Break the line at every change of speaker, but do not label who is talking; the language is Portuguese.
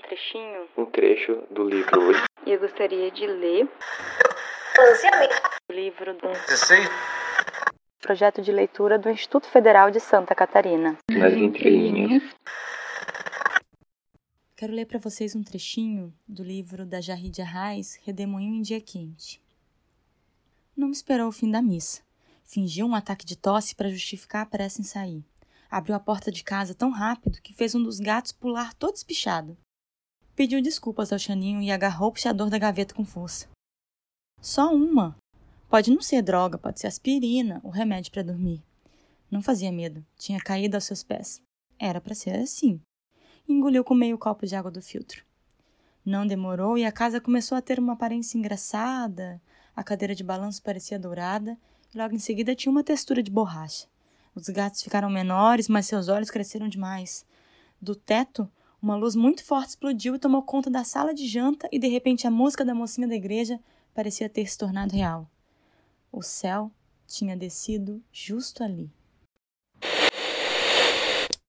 trechinho?
Um trecho do livro.
E eu gostaria de ler o livro do projeto de leitura do Instituto Federal de Santa Catarina.
Nas entrelinhas.
Quero ler para vocês um trechinho do livro da Jarridia Reis, Redemoinho em Dia Quente. Não esperou o fim da missa. Fingiu um ataque de tosse para justificar a pressa em sair. Abriu a porta de casa tão rápido que fez um dos gatos pular todo espichado. Pediu desculpas ao Chaninho e agarrou o puxador da gaveta com força. Só uma. Pode não ser droga, pode ser aspirina, o remédio para dormir. Não fazia medo, tinha caído aos seus pés. Era para ser assim. Engoliu com meio copo de água do filtro. Não demorou e a casa começou a ter uma aparência engraçada. A cadeira de balanço parecia dourada e logo em seguida tinha uma textura de borracha. Os gatos ficaram menores, mas seus olhos cresceram demais. Do teto, uma luz muito forte explodiu e tomou conta da sala de janta, e de repente a música da mocinha da igreja parecia ter se tornado real. O céu tinha descido justo ali.